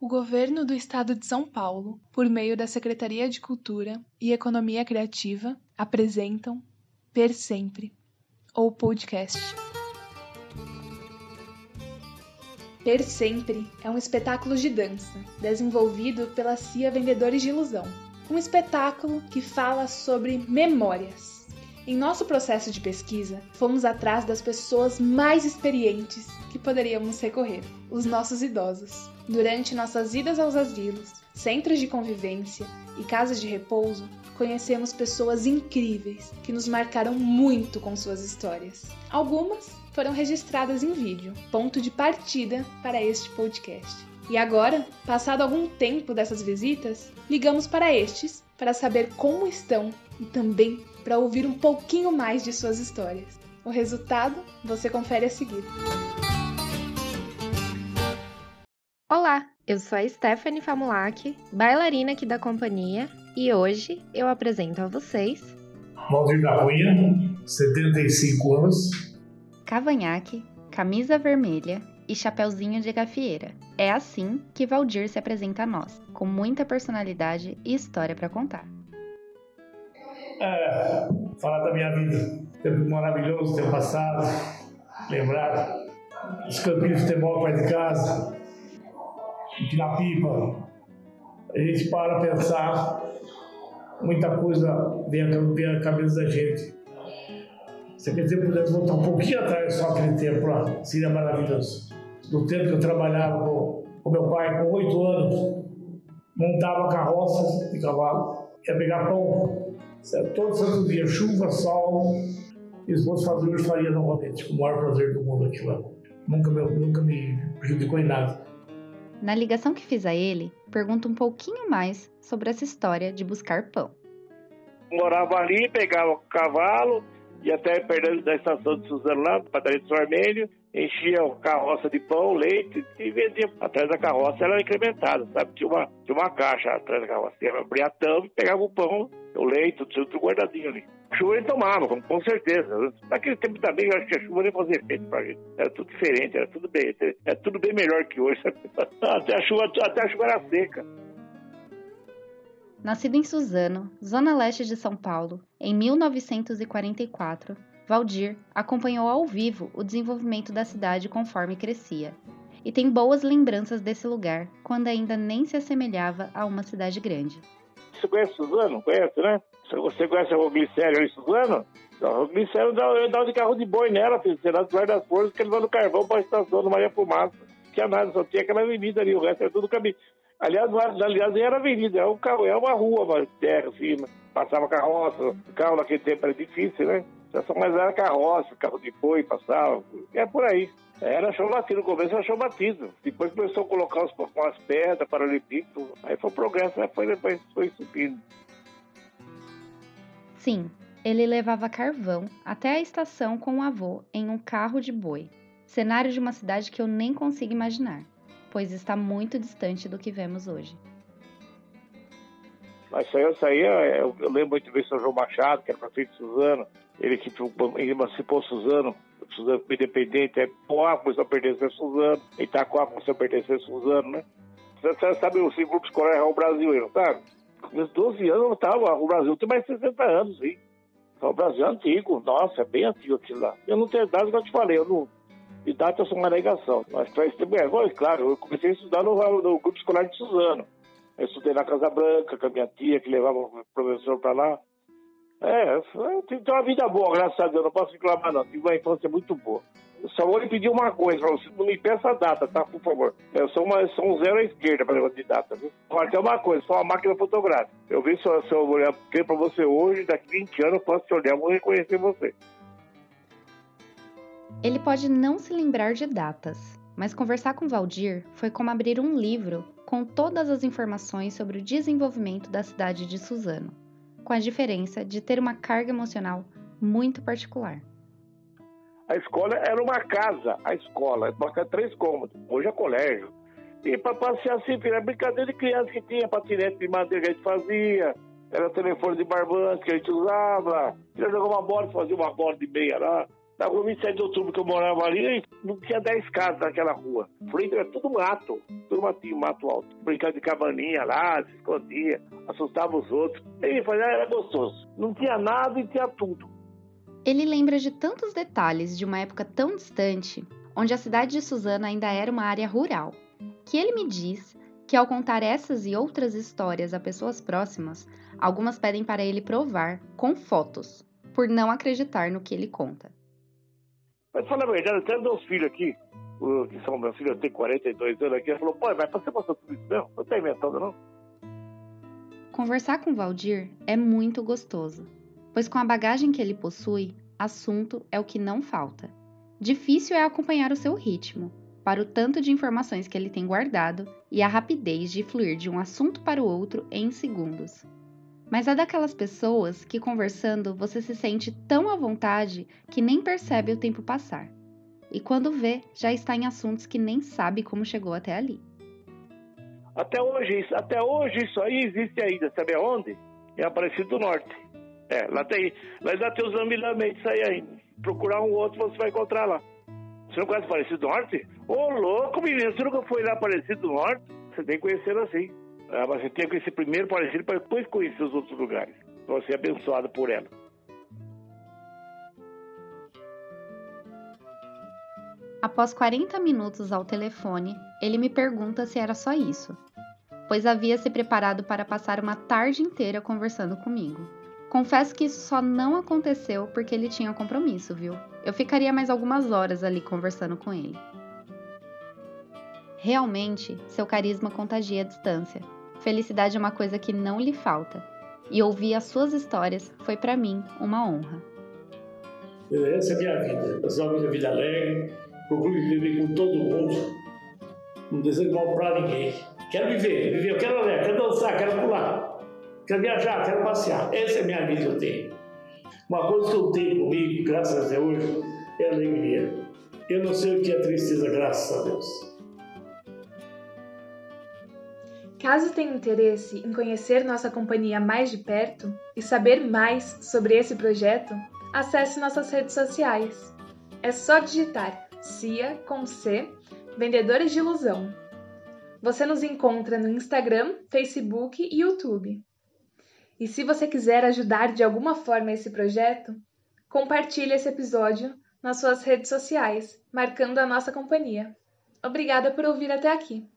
O governo do estado de São Paulo, por meio da Secretaria de Cultura e Economia Criativa, apresentam Per Sempre, ou podcast. Per Sempre é um espetáculo de dança desenvolvido pela CIA Vendedores de Ilusão. Um espetáculo que fala sobre memórias em nosso processo de pesquisa, fomos atrás das pessoas mais experientes que poderíamos recorrer, os nossos idosos. Durante nossas idas aos asilos, centros de convivência e casas de repouso, conhecemos pessoas incríveis que nos marcaram muito com suas histórias. Algumas foram registradas em vídeo, ponto de partida para este podcast. E agora, passado algum tempo dessas visitas, ligamos para estes para saber como estão e também para ouvir um pouquinho mais de suas histórias. O resultado você confere a seguir. Olá, eu sou a Stephanie Famulac, bailarina aqui da companhia, e hoje eu apresento a vocês. Valdir da Cunha, 75 anos. Cavanhaque, camisa vermelha e chapeuzinho de gafieira. É assim que Valdir se apresenta a nós, com muita personalidade e história para contar. É, falar da minha vida. Tempo maravilhoso, tempo passado, lembrar os campinhos de futebol perto de casa, na pipa. A gente para pensar, muita coisa vem à cabeça da gente. Se quer dizer, pudesse voltar um pouquinho atrás só aquele tempo lá, seria maravilhoso. No tempo que eu trabalhava com, com meu pai, com oito anos, montava carroças de cavalo, ia pegar pão Todo santo dia, chuva, sol, e os meus fazedores faria novamente, com o maior prazer do mundo aquilo lá. Nunca me, nunca me prejudicou em nada. Na ligação que fiz a ele, pergunto um pouquinho mais sobre essa história de buscar pão. Morava ali, pegava o cavalo, ia até perto da estação de Suzano lá, padaria do Armênio, enchia a carroça de pão, leite e vendia. Atrás da carroça era incrementada, sabe? Tinha uma, tinha uma caixa atrás da carroça. Ia abrir a tampa e pegava o pão, o leite, tudo, guardadinho ali. Chuva ele tomava, com, com, certeza. Naquele tempo também eu acho que a chuva nem fazia efeito pra gente. Era tudo diferente, era tudo bem, era tudo bem melhor que hoje. até, a chuva, até a chuva era seca. Nascido em Suzano, zona leste de São Paulo, em 1944, Valdir acompanhou ao vivo o desenvolvimento da cidade conforme crescia, e tem boas lembranças desse lugar, quando ainda nem se assemelhava a uma cidade grande. Você conhece Suzano? Conhece, né? Você conhece a Roglicério em Suzano? A Roglicério dá, de carro de boi nela, filho. Dá do das forças que ele vai no carvão para a estação do Maria Fumaça. Não tinha nada, só tinha aquela avenida ali, o resto era tudo caminho. Aliás, aliás, nem era avenida, era, um carro, era uma rua, uma terra, assim, passava carroça, carro naquele tempo era difícil, né? Mas era carroça, carro de boi passava, é por aí. Era chão batido, no começo era chão batido. Depois começou a colocar os, umas pedras, paralelepípedo, aí foi progresso, né? foi, depois foi subindo. Sim, ele levava carvão até a estação com o avô em um carro de boi. Cenário de uma cidade que eu nem consigo imaginar, pois está muito distante do que vemos hoje. Mas isso aí, eu saía, eu, eu lembro muito bem São João Machado, que era prefeito de Suzano, ele que emancipou Suzano, Suzano independente, é Poá começou a pertencer a Suzano, Itacoa começou a pertencer a Suzano, né? Você, sabe o grupo escolar é o Brasil, não sabe? Com 12 anos eu tava, o Brasil tem mais de 60 anos, hein? Então, o Brasil é antigo, nossa, é bem antigo aquilo lá. Eu não tenho dados que eu te falei, eu não, de data sou uma negação. Mas para isso, é, claro, eu comecei a estudar no, no grupo escolar de Suzano. Eu estudei na Casa Branca com a minha tia, que levava o professor para lá. É, tive uma vida boa, graças a Deus, não posso reclamar não. Tive uma infância muito boa. Só vou lhe pedir uma coisa você, não me peça a data, tá? Por favor. Eu sou, uma, sou um zero à esquerda para negócio de data, viu? Tem uma coisa, só uma máquina fotográfica. Eu vi se eu, se eu olhar para você hoje, daqui 20 anos eu posso te olhar, vou reconhecer você. Ele pode não se lembrar de datas, mas conversar com Valdir foi como abrir um livro com todas as informações sobre o desenvolvimento da cidade de Suzano com a diferença de ter uma carga emocional muito particular. A escola era uma casa, a escola, tinha três cômodos, hoje é colégio. E para passear assim, era brincadeira de criança que tinha, patinete de madeira que a gente fazia, era telefone de barbante que a gente usava, queria jogar uma bola, fazia uma bola de meia lá. Na rua 27 de outubro que eu morava ali, não tinha 10 casas naquela rua. Frente era tudo mato, tudo matinho, mato alto. Brincando de cabaninha lá, se escondia, assustava os outros. E fazia, era gostoso. Não tinha nada e tinha tudo. Ele lembra de tantos detalhes de uma época tão distante, onde a cidade de Suzana ainda era uma área rural, que ele me diz que ao contar essas e outras histórias a pessoas próximas, algumas pedem para ele provar com fotos, por não acreditar no que ele conta. Mas falar a verdade, tenho dois filhos aqui, que são meus filhos, eu tenho 42 anos aqui, ele falou, pai, vai você passar tudo isso mesmo? Não tá inventando, não? Conversar com Valdir é muito gostoso, pois com a bagagem que ele possui, assunto é o que não falta. Difícil é acompanhar o seu ritmo, para o tanto de informações que ele tem guardado e a rapidez de fluir de um assunto para o outro em segundos. Mas é daquelas pessoas que, conversando, você se sente tão à vontade que nem percebe o tempo passar. E quando vê, já está em assuntos que nem sabe como chegou até ali. Até hoje, até hoje isso aí existe ainda, sabe aonde? Em Aparecido do Norte. É, lá tem, lá ainda tem os amilhamentos aí ainda. Procurar um outro você vai encontrar lá. Você não conhece Aparecido do Norte? Ô, louco, menino, você nunca foi lá Aparecido do Norte? Você tem que conhecer assim. Você tem que conhecer primeiro parecido para depois conhecer os outros lugares. Para ser abençoado por ela. Após 40 minutos ao telefone, ele me pergunta se era só isso, pois havia se preparado para passar uma tarde inteira conversando comigo. Confesso que isso só não aconteceu porque ele tinha compromisso, viu? Eu ficaria mais algumas horas ali conversando com ele. Realmente, seu carisma contagia a distância, Felicidade é uma coisa que não lhe falta. E ouvir as suas histórias foi para mim uma honra. Essa é a minha vida. Eu sou uma vida alegre, procuro viver com todo mundo, não desejo mal para ninguém. Quero viver, viver, eu quero olhar, quero dançar, quero pular, quero viajar, quero passear. Essa é a minha vida que eu tenho. Uma coisa que eu tenho comigo, graças a Deus, é alegria. Eu não sei o que é tristeza, graças a Deus. Caso tenha interesse em conhecer nossa companhia mais de perto e saber mais sobre esse projeto, acesse nossas redes sociais. É só digitar CIA com C, Vendedores de Ilusão. Você nos encontra no Instagram, Facebook e YouTube. E se você quiser ajudar de alguma forma esse projeto, compartilhe esse episódio nas suas redes sociais, marcando a nossa companhia. Obrigada por ouvir até aqui.